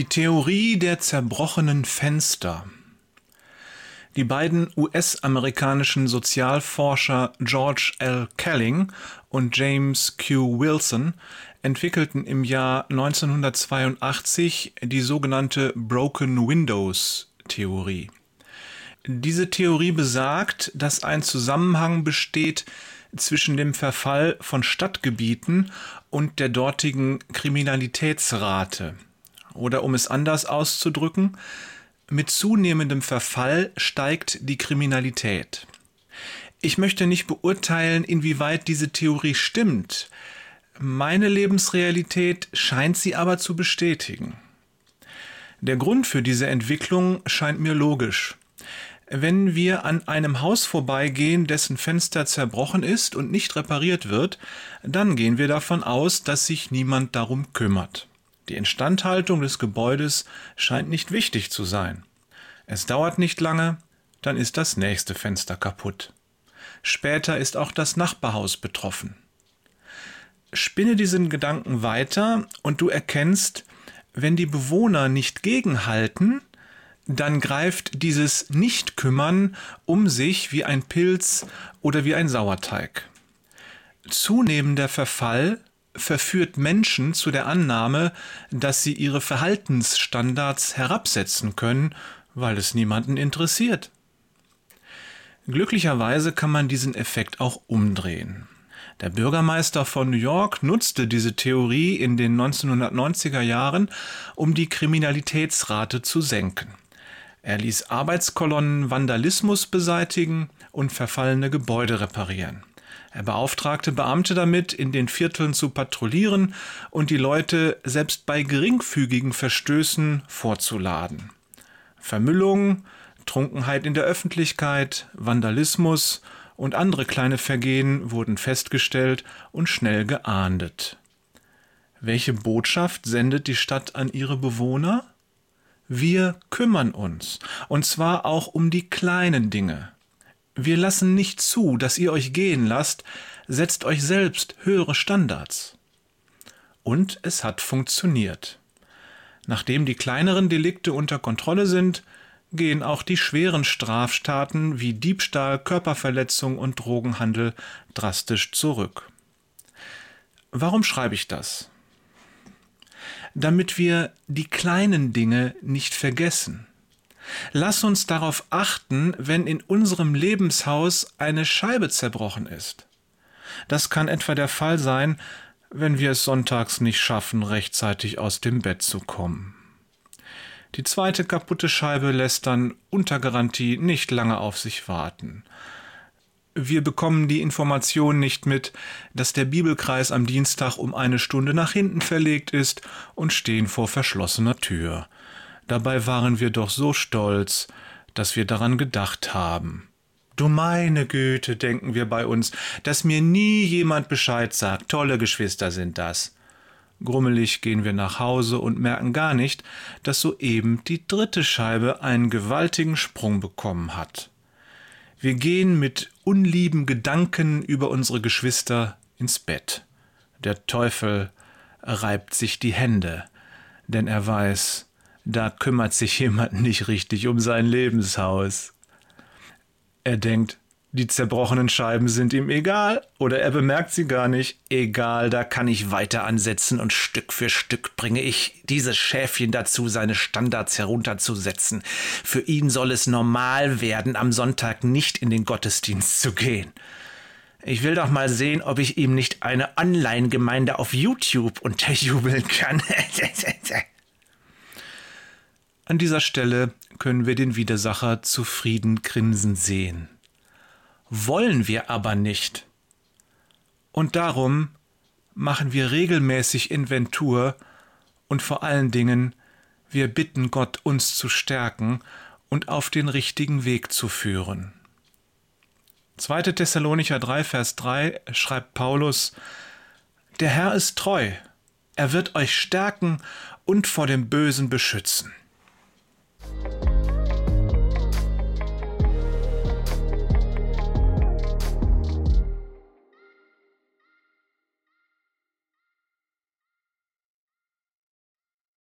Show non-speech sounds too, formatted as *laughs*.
Die Theorie der zerbrochenen Fenster. Die beiden US-amerikanischen Sozialforscher George L. Kelling und James Q. Wilson entwickelten im Jahr 1982 die sogenannte Broken Windows Theorie. Diese Theorie besagt, dass ein Zusammenhang besteht zwischen dem Verfall von Stadtgebieten und der dortigen Kriminalitätsrate. Oder um es anders auszudrücken, mit zunehmendem Verfall steigt die Kriminalität. Ich möchte nicht beurteilen, inwieweit diese Theorie stimmt. Meine Lebensrealität scheint sie aber zu bestätigen. Der Grund für diese Entwicklung scheint mir logisch. Wenn wir an einem Haus vorbeigehen, dessen Fenster zerbrochen ist und nicht repariert wird, dann gehen wir davon aus, dass sich niemand darum kümmert. Die Instandhaltung des Gebäudes scheint nicht wichtig zu sein. Es dauert nicht lange, dann ist das nächste Fenster kaputt. Später ist auch das Nachbarhaus betroffen. Spinne diesen Gedanken weiter und du erkennst, wenn die Bewohner nicht gegenhalten, dann greift dieses Nicht-Kümmern um sich wie ein Pilz oder wie ein Sauerteig. Zunehmender Verfall verführt Menschen zu der Annahme, dass sie ihre Verhaltensstandards herabsetzen können, weil es niemanden interessiert. Glücklicherweise kann man diesen Effekt auch umdrehen. Der Bürgermeister von New York nutzte diese Theorie in den 1990er Jahren, um die Kriminalitätsrate zu senken. Er ließ Arbeitskolonnen Vandalismus beseitigen und verfallene Gebäude reparieren. Er beauftragte Beamte damit, in den Vierteln zu patrouillieren und die Leute selbst bei geringfügigen Verstößen vorzuladen. Vermüllung, Trunkenheit in der Öffentlichkeit, Vandalismus und andere kleine Vergehen wurden festgestellt und schnell geahndet. Welche Botschaft sendet die Stadt an ihre Bewohner? Wir kümmern uns, und zwar auch um die kleinen Dinge. Wir lassen nicht zu, dass ihr euch gehen lasst, setzt euch selbst höhere Standards. Und es hat funktioniert. Nachdem die kleineren Delikte unter Kontrolle sind, gehen auch die schweren Straftaten wie Diebstahl, Körperverletzung und Drogenhandel drastisch zurück. Warum schreibe ich das? Damit wir die kleinen Dinge nicht vergessen. Lass uns darauf achten, wenn in unserem Lebenshaus eine Scheibe zerbrochen ist. Das kann etwa der Fall sein, wenn wir es sonntags nicht schaffen, rechtzeitig aus dem Bett zu kommen. Die zweite kaputte Scheibe lässt dann unter Garantie nicht lange auf sich warten. Wir bekommen die Information nicht mit, dass der Bibelkreis am Dienstag um eine Stunde nach hinten verlegt ist und stehen vor verschlossener Tür. Dabei waren wir doch so stolz, dass wir daran gedacht haben. Du meine Güte, denken wir bei uns, dass mir nie jemand Bescheid sagt. Tolle Geschwister sind das. Grummelig gehen wir nach Hause und merken gar nicht, dass soeben die dritte Scheibe einen gewaltigen Sprung bekommen hat. Wir gehen mit unlieben Gedanken über unsere Geschwister ins Bett. Der Teufel reibt sich die Hände, denn er weiß, da kümmert sich jemand nicht richtig um sein Lebenshaus. Er denkt, die zerbrochenen Scheiben sind ihm egal oder er bemerkt sie gar nicht. Egal, da kann ich weiter ansetzen und Stück für Stück bringe ich dieses Schäfchen dazu, seine Standards herunterzusetzen. Für ihn soll es normal werden, am Sonntag nicht in den Gottesdienst zu gehen. Ich will doch mal sehen, ob ich ihm nicht eine Online-Gemeinde auf YouTube unterjubeln kann. *laughs* An dieser Stelle können wir den Widersacher zufrieden grinsen sehen. Wollen wir aber nicht. Und darum machen wir regelmäßig Inventur und vor allen Dingen wir bitten Gott, uns zu stärken und auf den richtigen Weg zu führen. 2. Thessalonicher 3, Vers 3 schreibt Paulus, Der Herr ist treu, er wird euch stärken und vor dem Bösen beschützen.